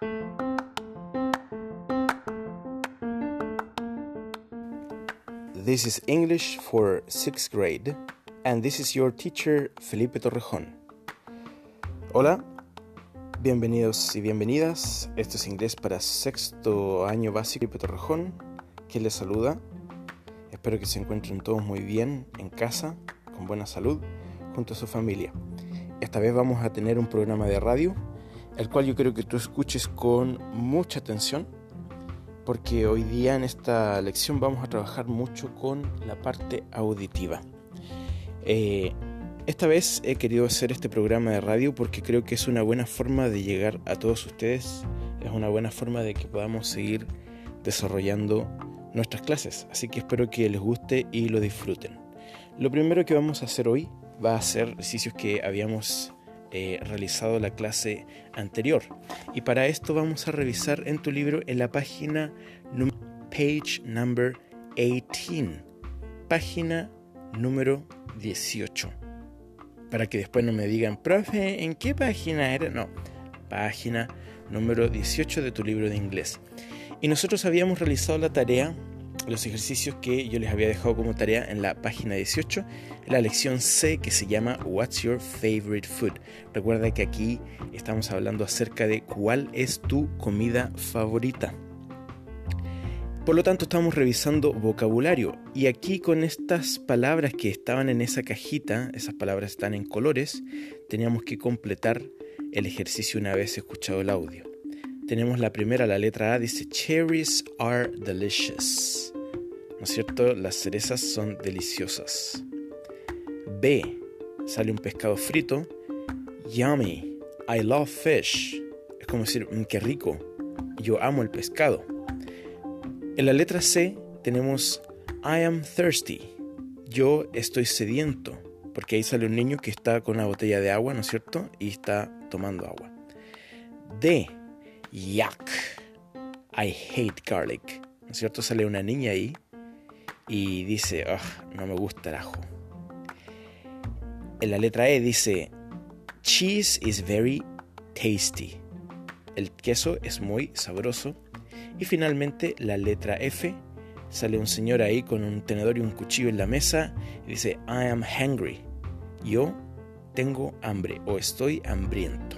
This is English for 6th grade, and this is your teacher Felipe Torrejón. Hola, bienvenidos y bienvenidas. Esto es inglés para sexto año básico Felipe Torrejón, que les saluda. Espero que se encuentren todos muy bien en casa, con buena salud, junto a su familia. Esta vez vamos a tener un programa de radio, el cual yo creo que tú escuches con mucha atención porque hoy día en esta lección vamos a trabajar mucho con la parte auditiva. Eh, esta vez he querido hacer este programa de radio porque creo que es una buena forma de llegar a todos ustedes, es una buena forma de que podamos seguir desarrollando nuestras clases, así que espero que les guste y lo disfruten. Lo primero que vamos a hacer hoy va a ser ejercicios que habíamos eh, realizado la clase anterior. Y para esto vamos a revisar en tu libro en la página page number 18, página número 18. Para que después no me digan, profe, ¿en qué página era? No, página número 18 de tu libro de inglés. Y nosotros habíamos realizado la tarea los ejercicios que yo les había dejado como tarea en la página 18, la lección C que se llama What's Your Favorite Food. Recuerda que aquí estamos hablando acerca de cuál es tu comida favorita. Por lo tanto, estamos revisando vocabulario y aquí con estas palabras que estaban en esa cajita, esas palabras están en colores, teníamos que completar el ejercicio una vez escuchado el audio. Tenemos la primera, la letra A, dice Cherries are delicious. ¿No es cierto? Las cerezas son deliciosas. B. Sale un pescado frito. Yummy. I love fish. Es como decir, mm, qué rico. Yo amo el pescado. En la letra C tenemos I am thirsty. Yo estoy sediento. Porque ahí sale un niño que está con una botella de agua, ¿no es cierto? Y está tomando agua. D. Yuck. I hate garlic. ¿No es cierto? Sale una niña ahí y dice, no me gusta el ajo. En la letra E dice, cheese is very tasty. El queso es muy sabroso. Y finalmente la letra F, sale un señor ahí con un tenedor y un cuchillo en la mesa y dice, I am hungry. Yo tengo hambre o estoy hambriento.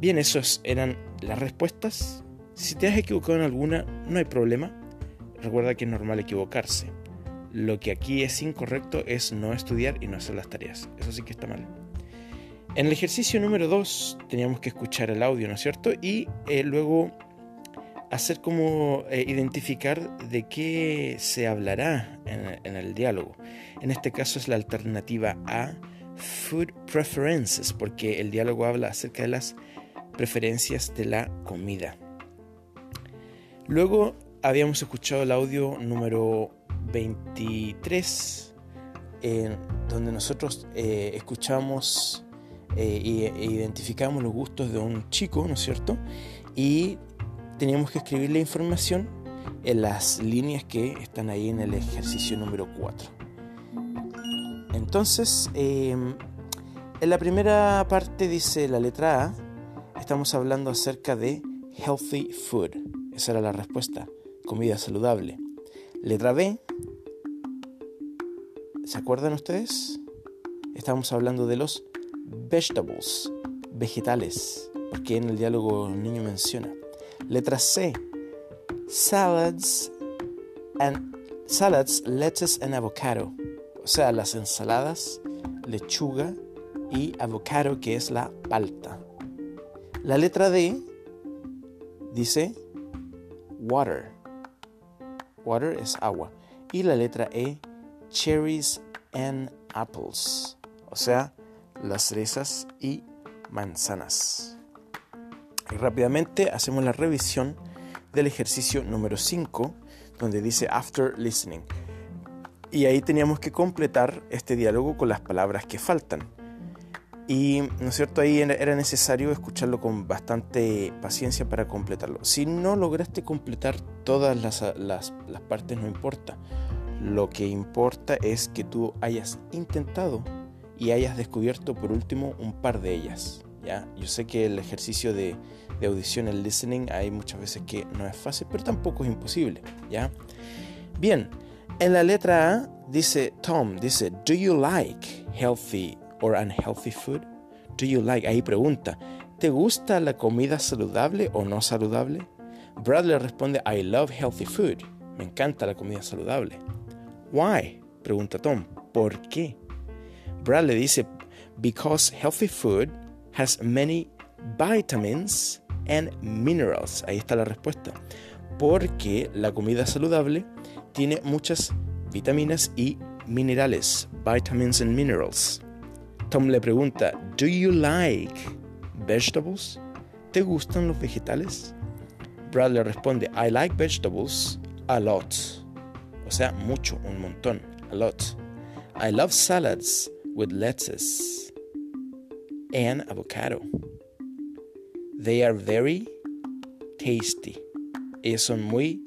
Bien, esas eran las respuestas. Si te has equivocado en alguna, no hay problema Recuerda que es normal equivocarse. Lo que aquí es incorrecto es no estudiar y no hacer las tareas. Eso sí que está mal. En el ejercicio número 2 teníamos que escuchar el audio, ¿no es cierto? Y eh, luego hacer como eh, identificar de qué se hablará en, en, el diálogo. En este caso es la alternativa A, Food Preferences, porque el diálogo habla acerca de las preferencias de la comida. Luego habíamos escuchado el audio número 23, en donde nosotros eh, escuchamos eh, e identificamos los gustos de un chico, ¿no es cierto? Y teníamos que escribir la información en las líneas que están ahí en el ejercicio número 4. Entonces, em, en la primera parte dice la letra A, estamos hablando acerca de healthy food. Esa era la respuesta comida saludable. Letra B. ¿Se acuerdan ustedes? Estamos hablando de los vegetables, vegetales, porque en el diálogo el niño menciona. Letra C. Salads and salads, lettuce and avocado. O sea, las ensaladas, lechuga y avocado, que es la palta. La letra D dice water Water es agua. Y la letra E, cherries and apples. O sea, las cerezas y manzanas. Y rápidamente hacemos la revisión del ejercicio número 5, donde dice after listening. Y ahí teníamos que completar este diálogo con las palabras que faltan. Y, ¿no es cierto? Ahí era necesario escucharlo con bastante paciencia para completarlo. Si no lograste completar todas las, las, partes, no importa. Lo que importa es que tú hayas intentado y hayas descubierto por último un par de ellas. ¿ya? Yo sé que el ejercicio de, de audición, el listening, hay muchas veces que no es fácil, pero tampoco es imposible, ¿ya? Bien, en la letra A dice Tom, dice, ¿Do you like healthy or unhealthy food? Do you like? Ahí pregunta, ¿te gusta la comida saludable o no saludable? Bradley responde, I love healthy food. Me encanta la comida saludable. Why? Pregunta Tom, ¿por qué? Bradley dice, because healthy food has many vitamins and minerals. Ahí está la respuesta. Porque la comida saludable tiene muchas vitaminas y minerales, vitamins and minerals. Tom le pregunta, ¿Do you like vegetables? ¿Te gustan los vegetales? Brad le responde, I like vegetables a lot. O sea, mucho, un montón, a lot. I love salads with lettuce and avocado. They are very tasty. Ellas son muy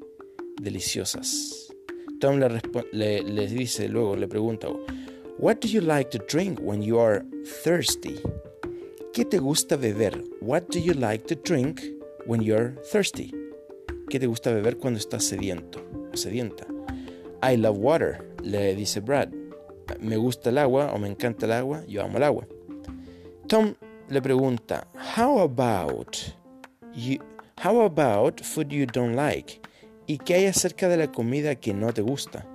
deliciosas. Tom le, le, le, dice luego, le pregunta, What do you like to drink when you are thirsty? ¿Qué te gusta beber? What do you like to drink when you're thirsty? ¿Qué te gusta beber cuando estás sediento sedienta? I love water, le dice Brad. Me gusta el agua o me encanta el agua, yo amo el agua. Tom le pregunta, How about you, how about food you don't like? ¿Y qué hay acerca de la comida que no te gusta?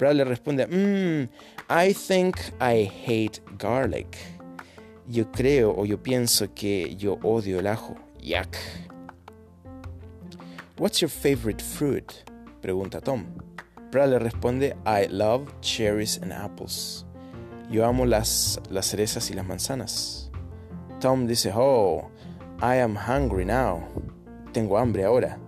Brad le responde, mmm, I think I hate garlic. Yo creo o yo pienso que yo odio el ajo. Yuck. What's your favorite fruit? Pregunta Tom. Brad le responde, I love cherries and apples. Yo amo las, las cerezas y las manzanas. Tom dice, oh, I am hungry now. Tengo hambre ahora.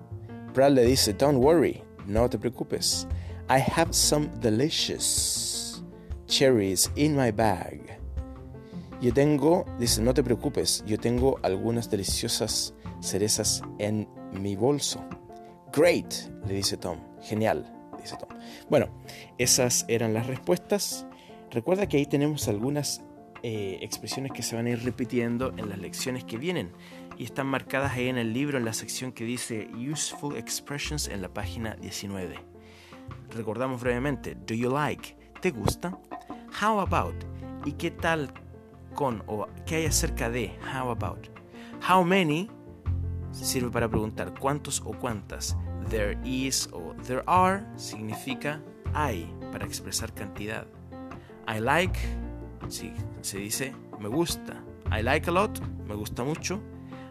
Brad le dice, Don't worry, no te preocupes. I have some delicious cherries in my bag. Yo tengo, dice, no te preocupes, yo tengo algunas deliciosas cerezas en mi bolso. Great, le dice Tom. Genial, dice Tom. Bueno, esas eran las respuestas. Recuerda que ahí tenemos algunas eh, expresiones que se van a ir repitiendo en las lecciones que vienen y están marcadas ahí en el libro en la sección que dice Useful Expressions en la página 19. Recordamos brevemente, do you like? ¿Te gusta? How about? ¿Y qué tal con o qué hay acerca de? How about? How many sirve para preguntar cuántos o cuántas. There is o there are significa hay para expresar cantidad. I like, se dice me gusta. I like a lot, me gusta mucho.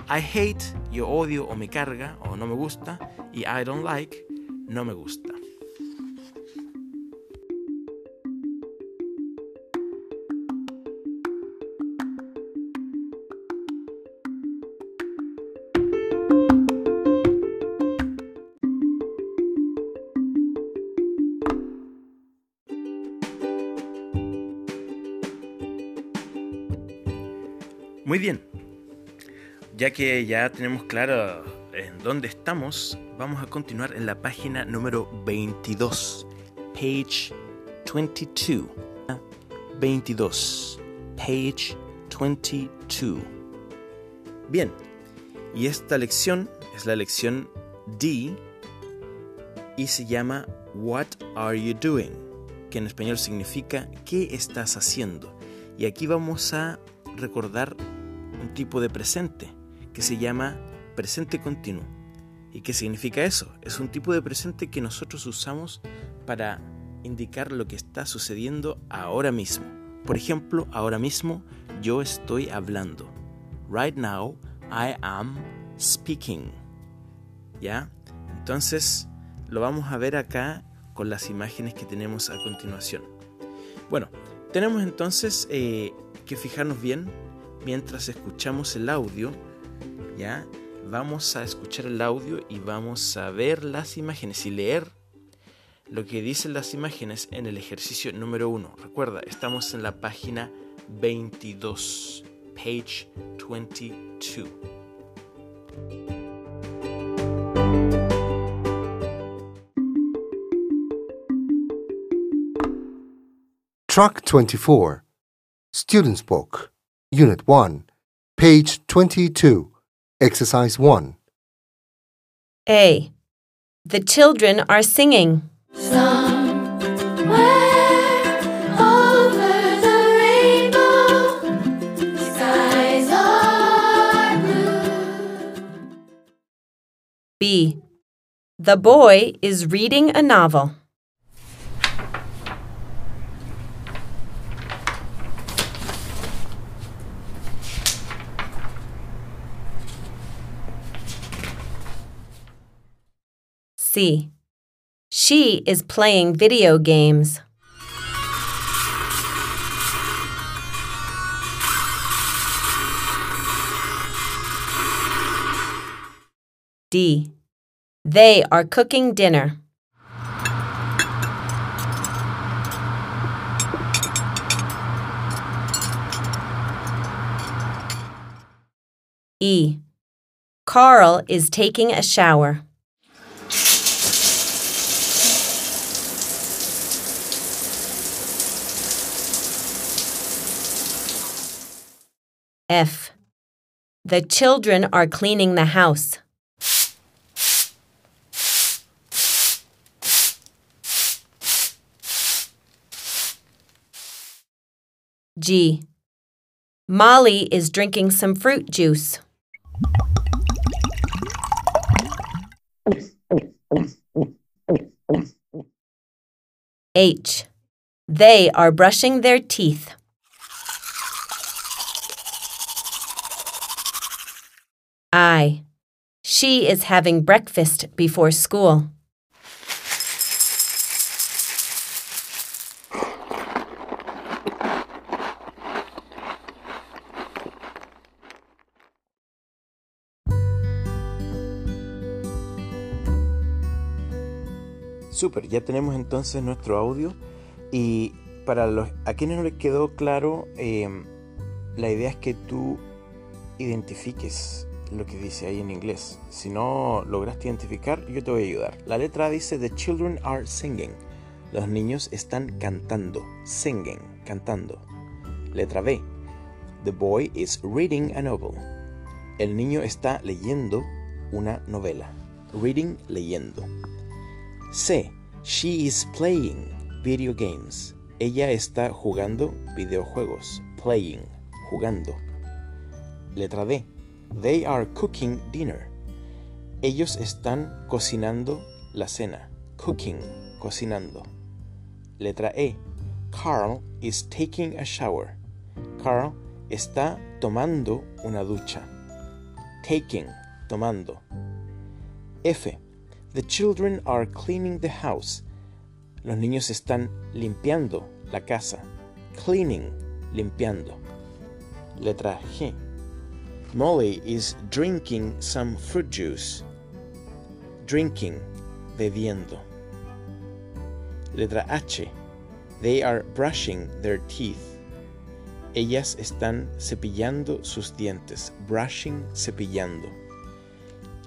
I hate, yo odio o me carga o no me gusta. Y I don't like, no me gusta. Ya que ya tenemos claro en dónde estamos, vamos a continuar en la página número 22, page 22. 22, page 22. Bien, y esta lección es la lección D y se llama What are you doing? que en español significa ¿qué estás haciendo? Y aquí vamos a recordar un tipo de presente que se llama presente continuo. ¿Y qué significa eso? Es un tipo de presente que nosotros usamos para indicar lo que está sucediendo ahora mismo. Por ejemplo, ahora mismo yo estoy hablando. Right now, I am speaking. ¿Ya? Entonces, lo vamos a ver acá con las imágenes que tenemos a continuación. Bueno, tenemos entonces eh, que fijarnos bien mientras escuchamos el audio, ¿ya? Vamos a escuchar el audio y vamos a ver las imágenes y leer lo que dicen las imágenes en el ejercicio número 1. Recuerda, estamos en la página 22, page 22. Track 24, Students Book, Unit 1, Page 22, Exercise 1. A. The children are singing. Somewhere over the rainbow, skies are blue. B. The boy is reading a novel. C. She is playing video games. D. They are cooking dinner. E. Carl is taking a shower. F. The children are cleaning the house. G. Molly is drinking some fruit juice. H. They are brushing their teeth. I. She is having breakfast before school. Super, ya tenemos entonces nuestro audio y para los a quienes no les quedó claro, eh, la idea es que tú identifiques lo que dice ahí en inglés. Si no lograste identificar, yo te voy a ayudar. La letra dice The children are singing. Los niños están cantando. Singing, cantando. Letra B. The boy is reading a novel. El niño está leyendo una novela. Reading, leyendo. C. She is playing video games. Ella está jugando videojuegos. Playing, jugando. Letra D. They are cooking dinner. Ellos están cocinando la cena. Cooking, cocinando. Letra E. Carl is taking a shower. Carl está tomando una ducha. Taking, tomando. F. The children are cleaning the house. Los niños están limpiando la casa. Cleaning, limpiando. Letra G. Molly is drinking some fruit juice. Drinking, bebiendo. Letra H. They are brushing their teeth. Ellas están cepillando sus dientes. Brushing, cepillando.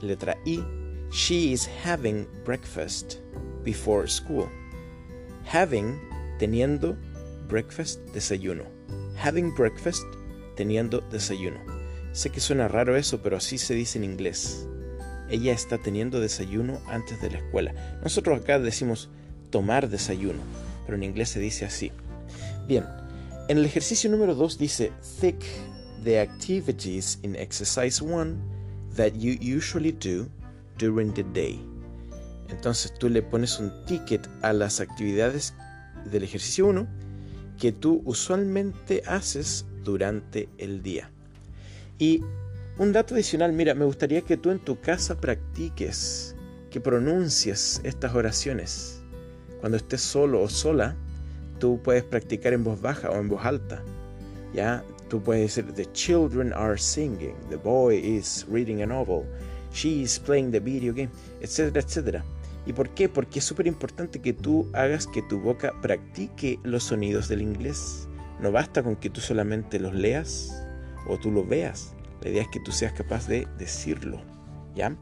Letra I. She is having breakfast before school. Having, teniendo, breakfast, desayuno. Having breakfast, teniendo desayuno. Sé que suena raro eso, pero así se dice en inglés. Ella está teniendo desayuno antes de la escuela. Nosotros acá decimos tomar desayuno, pero en inglés se dice así. Bien, en el ejercicio número 2 dice Thick the activities in exercise 1 that you usually do during the day. Entonces tú le pones un ticket a las actividades del ejercicio 1 que tú usualmente haces durante el día. Y un dato adicional, mira, me gustaría que tú en tu casa practiques, que pronuncies estas oraciones. Cuando estés solo o sola, tú puedes practicar en voz baja o en voz alta. Ya, tú puedes decir, the children are singing, the boy is reading a novel, she is playing the video game, etcétera, etcétera. ¿Y por qué? Porque es súper importante que tú hagas que tu boca practique los sonidos del inglés. No basta con que tú solamente los leas o tú lo veas. La idea es que tú seas capaz de decirlo. ¿Ya?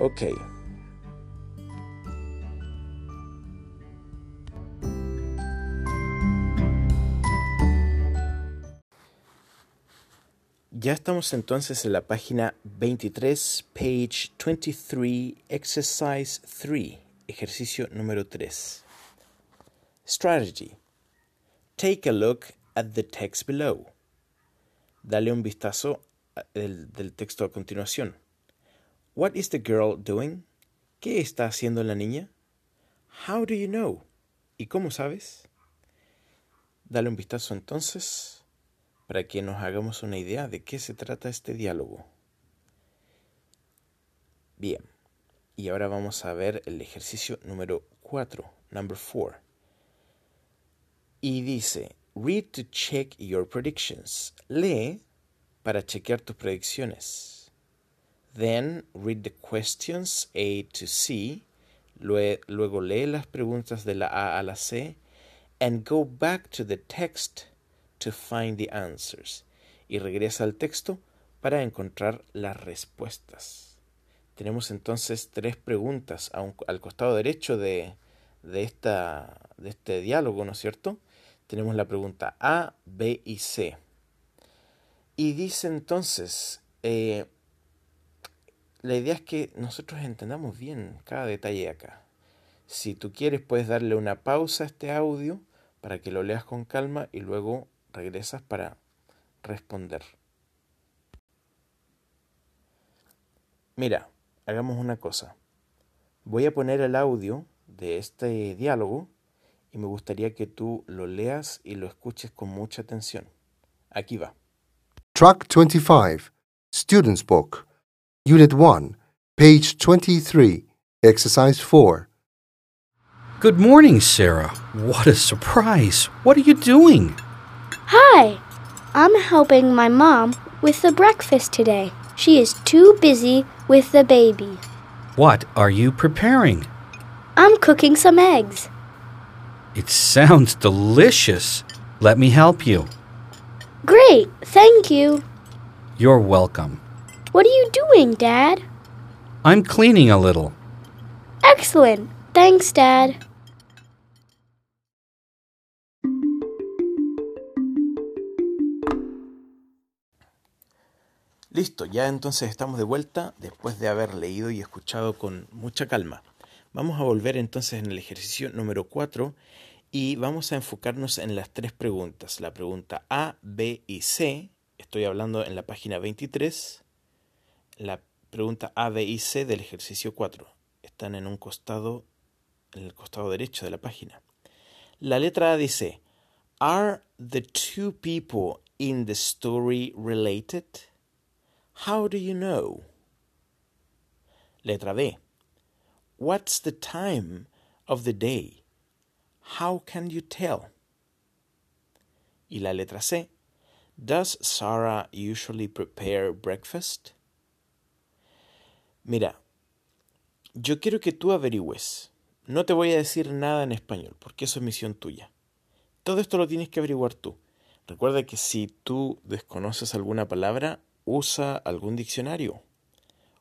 Ok. Ya estamos entonces en la página 23, page 23, exercise 3, ejercicio número 3. Strategy. Take a look at the text below. Dale un vistazo del, texto a continuación. What is the girl doing? ¿Qué está haciendo la niña? How do you know? ¿Y cómo sabes? Dale un vistazo entonces para que nos hagamos una idea de qué se trata este diálogo. Bien, y ahora vamos a ver el ejercicio número 4, number 4. Y dice, read to check your predictions. Lee para chequear tus predicciones. Then read the questions A to C. Luego lee las preguntas de la A a la C. And go back to the text to find the answers. Y regresa al texto para encontrar las respuestas. Tenemos entonces tres preguntas al costado derecho de, esta, de este diálogo, ¿no es cierto? Tenemos la pregunta A, B y C. Y dice entonces, eh, la idea es que nosotros entendamos bien cada detalle acá. Si tú quieres, puedes darle una pausa a este audio para que lo leas con calma y luego regresas para responder. Mira, hagamos una cosa. Voy a poner el audio de este diálogo y me gustaría que tú lo leas y lo escuches con mucha atención. Aquí va. Track 25, Student's Book, Unit 1, page 23, Exercise 4. Good morning, Sarah. What a surprise. What are you doing? Hi, I'm helping my mom with the breakfast today. She is too busy with the baby. What are you preparing? I'm cooking some eggs. It sounds delicious. Let me help you. Great, thank you. You're welcome. What are you doing, Dad? I'm cleaning a little. Excellent. Thanks, Dad. Listo, ya entonces estamos de vuelta después de haber leído y escuchado con mucha calma. Vamos a volver entonces en el ejercicio número 4 y vamos a enfocarnos en las tres preguntas. La pregunta A, B y C, estoy hablando en la página 23. La pregunta A, B y C del ejercicio 4 están en un costado, en el costado derecho de la página. La letra A dice, ¿Are the two people in the story related? How do you know? Letra B. What's the time of the day? How can you tell? Y la letra C. Does Sarah usually prepare breakfast? Mira, yo quiero que tú averigües. No te voy a decir nada en español, porque eso es misión tuya. Todo esto lo tienes que averiguar tú. Recuerda que si tú desconoces alguna palabra, usa algún diccionario.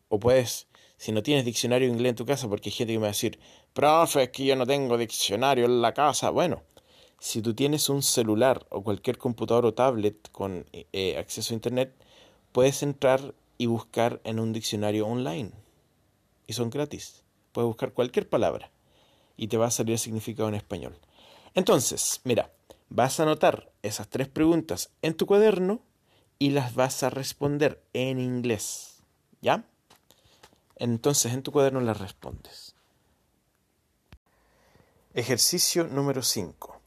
O puedes, si no tienes diccionario inglés en tu casa, porque hay gente que me va a decir, profe, es que yo no tengo diccionario en la casa. Bueno, si tú tienes un celular o cualquier computador o tablet con eh, acceso a Internet, puedes entrar y buscar en un diccionario online. Y son gratis. Puedes buscar cualquier palabra y te va a salir el significado en español. Entonces, mira, vas a anotar esas tres preguntas en tu cuaderno y las vas a responder en inglés. ¿Ya? Entonces en tu cuaderno las respondes. Ejercicio número 5.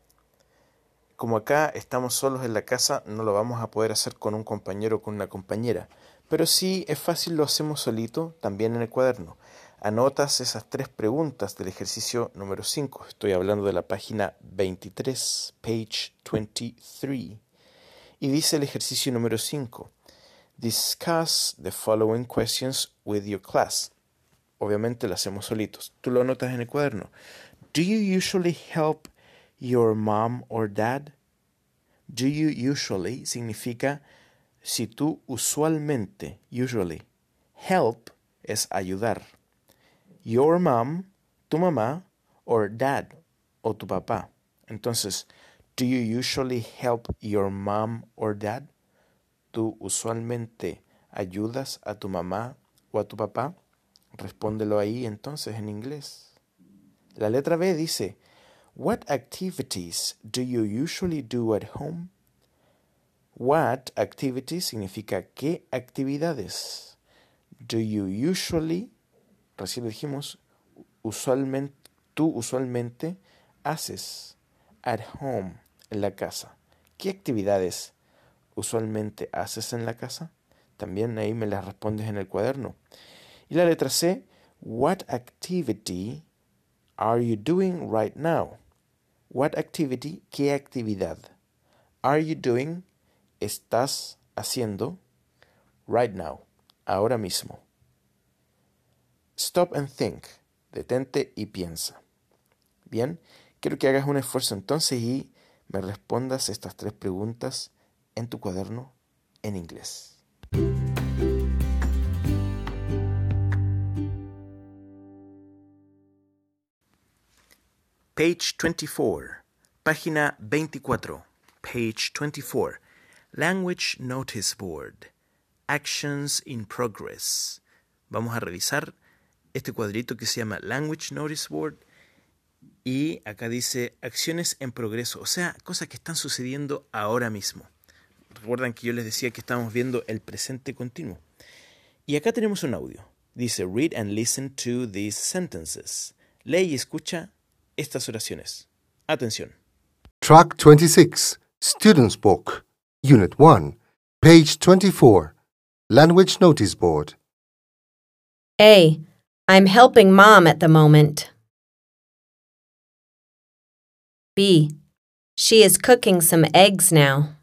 Como acá estamos solos en la casa, no lo vamos a poder hacer con un compañero o con una compañera. Pero si es fácil, lo hacemos solito, también en el cuaderno. Anotas esas tres preguntas del ejercicio número 5. Estoy hablando de la página 23, page 23. Y dice el ejercicio número 5. Discuss the following questions with your class. Obviamente lo hacemos solitos. Tú lo anotas en el cuaderno. Do you usually help your mom or dad? Do you usually significa si tú usualmente, usually, help es ayudar. Your mom, tu mamá, or dad, o tu papá. Entonces, Do you usually help your mom or dad? Tú usualmente ayudas a tu mamá o a tu papá? Respóndelo ahí entonces en inglés. La letra B dice, What activities do you usually do at home? What activities significa qué actividades. Do you usually, recién dijimos, usualmente, tú usualmente haces at home, en la casa. ¿Qué actividades usualmente haces en la casa? También ahí me las respondes en el cuaderno. Y la letra C, what activity are you doing right now? What activity, qué actividad? Are you doing, estás haciendo, right now, ahora mismo. Stop and think, detente y piensa. Bien, quiero que hagas un esfuerzo entonces y me respondas estas tres preguntas en tu cuaderno en inglés. Page 24, página 24, page 24, Language Notice Board, Actions in Progress. Vamos a revisar este cuadrito que se llama Language Notice Board y acá dice acciones en progreso, o sea, cosas que están sucediendo ahora mismo. Recuerdan que yo les decía que estamos viendo el presente continuo. Y acá tenemos un audio. Dice, read and listen to these sentences. Lee y escucha estas oraciones. Atención. Track 26, Student's Book, Unit 1, page 24, Language Notice Board. A. I'm helping mom at the moment. B. She is cooking some eggs now.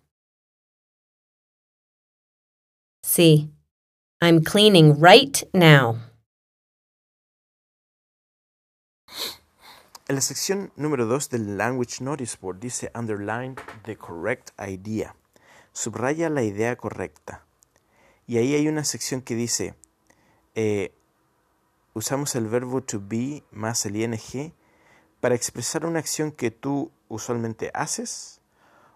C. I'm cleaning right now. En la sección número 2 del Language Notice Board dice underline the correct idea. Subraya la idea correcta. Y ahí hay una sección que dice eh, usamos el verbo to be más el ing para expresar una acción que tú usualmente haces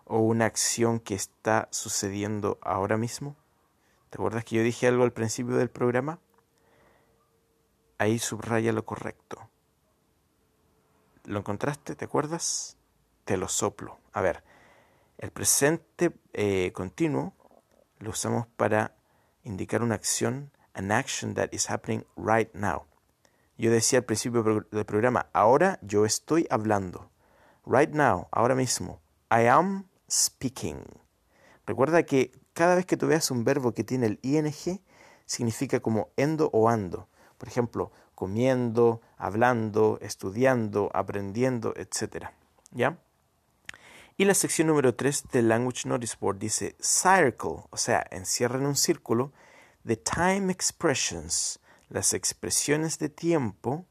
o una acción que está sucediendo ahora mismo. ¿Te acuerdas que yo dije algo al principio del programa? Ahí subraya lo correcto. ¿Lo encontraste? ¿Te acuerdas? Te lo soplo. A ver, el presente eh, continuo lo usamos para indicar una acción, an action that is happening right now. Yo decía al principio del programa, ahora yo estoy hablando. Right now, ahora mismo. I am speaking. Recuerda que cada vez que tú veas un verbo que tiene el ing, significa como endo o ando. Por ejemplo, comiendo, hablando, estudiando, aprendiendo, etc. ¿Ya? Y la sección número 3 del Language Notice Board dice circle, o sea, encierra en un círculo, the time expressions, las expresiones de tiempo,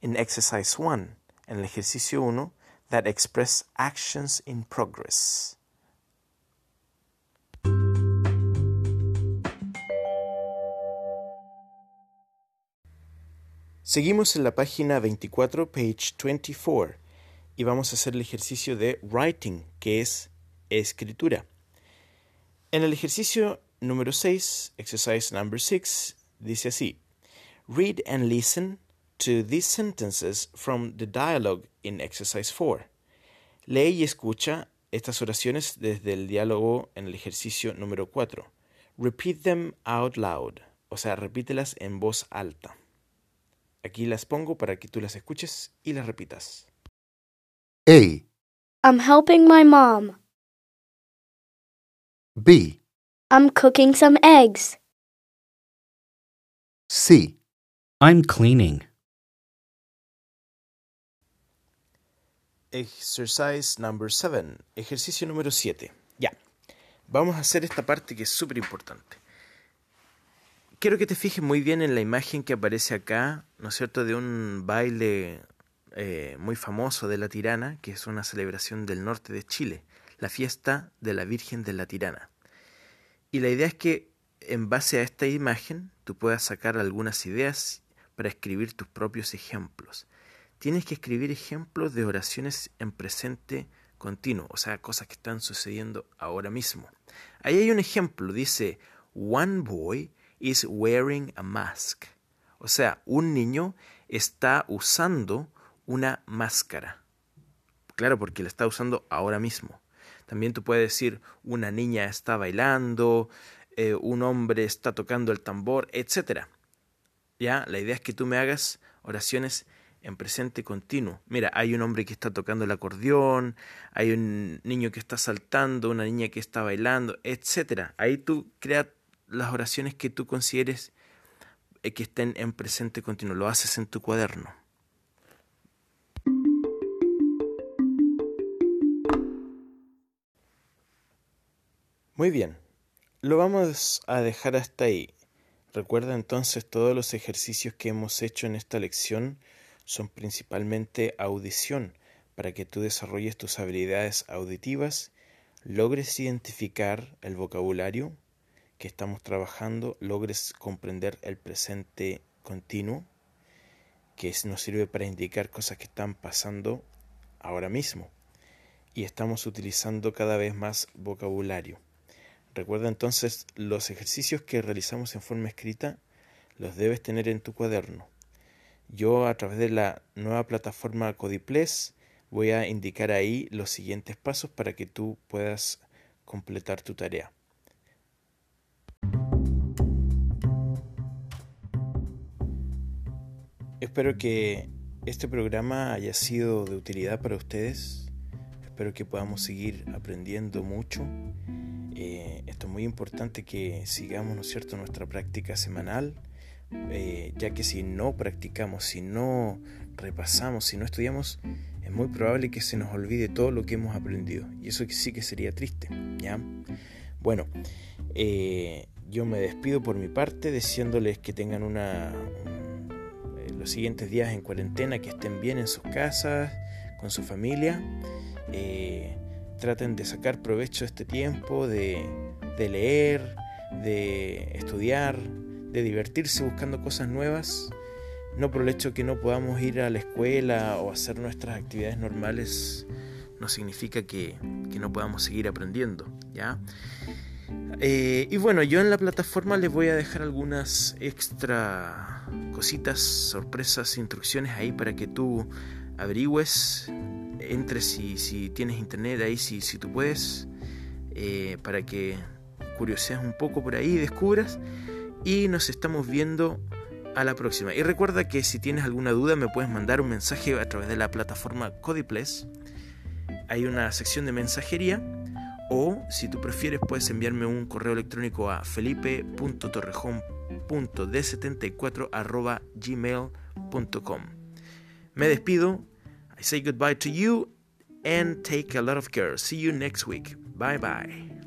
en exercise 1, en el ejercicio 1, that express actions in progress. Seguimos en la página 24, page 24, y vamos a hacer el ejercicio de writing, que es escritura. En el ejercicio número 6, exercise number 6, dice así: Read and listen to these sentences from the dialogue in exercise 4. Lee y escucha estas oraciones desde el diálogo en el ejercicio número 4. Repeat them out loud, o sea, repítelas en voz alta. Aquí las pongo para que tú las escuches y las repitas. A. I'm helping my mom. B. I'm cooking some eggs. C. I'm cleaning. Exercise number 7. Ejercicio número 7. Ya. Vamos a hacer esta parte que es súper importante. Quiero que te fijes muy bien en la imagen que aparece acá, ¿no es cierto?, de un baile eh, muy famoso de la Tirana, que es una celebración del norte de Chile, la fiesta de la Virgen de la Tirana. Y la idea es que en base a esta imagen tú puedas sacar algunas ideas para escribir tus propios ejemplos. Tienes que escribir ejemplos de oraciones en presente continuo, o sea, cosas que están sucediendo ahora mismo. Ahí hay un ejemplo, dice, One boy is wearing a mask. O sea, un niño está usando una máscara. Claro, porque la está usando ahora mismo. También tú puedes decir, una niña está bailando, eh, un hombre está tocando el tambor, etc. ¿Ya? La idea es que tú me hagas oraciones en presente continuo. Mira, hay un hombre que está tocando el acordeón, hay un niño que está saltando, una niña que está bailando, etc. Ahí tú creas las oraciones que tú consideres eh, que estén en presente continuo. Lo haces en tu cuaderno. Muy bien, lo vamos a dejar hasta ahí. Recuerda entonces todos los ejercicios que hemos hecho en esta lección son principalmente audición para que tú desarrolles tus habilidades auditivas, logres identificar el vocabulario que estamos trabajando, logres comprender el presente continuo, que nos sirve para indicar cosas que están pasando ahora mismo. Y estamos utilizando cada vez más vocabulario. Recuerda entonces los ejercicios que realizamos en forma escrita, los debes tener en tu cuaderno. Yo a través de la nueva plataforma Codiples voy a indicar ahí los siguientes pasos para que tú puedas completar tu tarea. Espero que este programa haya sido de utilidad para ustedes. Espero que podamos seguir aprendiendo mucho eh, esto es muy importante que sigamos, ¿no es cierto?, nuestra práctica semanal, eh, ya que si no practicamos, si no repasamos, si no estudiamos, es muy probable que se nos olvide todo lo que hemos aprendido. Y eso sí que sería triste, ¿ya? Bueno, eh, yo me despido por mi parte, deseándoles que tengan una, los siguientes días en cuarentena, que estén bien en sus casas, con su familia traten de sacar provecho de este tiempo, de, leer, de estudiar, de divertirse buscando cosas nuevas. No por el hecho que no podamos ir a la escuela o hacer nuestras actividades normales, no significa que, no podamos seguir aprendiendo, ¿ya? Eh, y bueno, yo en la plataforma les voy a dejar algunas extra cositas, sorpresas, instrucciones ahí para que tú averigües entres si, si tienes internet ahí, si, si tú puedes, eh, para que curiosees un poco por ahí, descubras. Y nos estamos viendo a la próxima. Y recuerda que si tienes alguna duda me puedes mandar un mensaje a través de la plataforma Codiples. Hay una sección de mensajería. O si tú prefieres puedes enviarme un correo electrónico a felipe.torrejón.d74 Me despido, I say goodbye to you and take a lot of care. See you next week. Bye bye.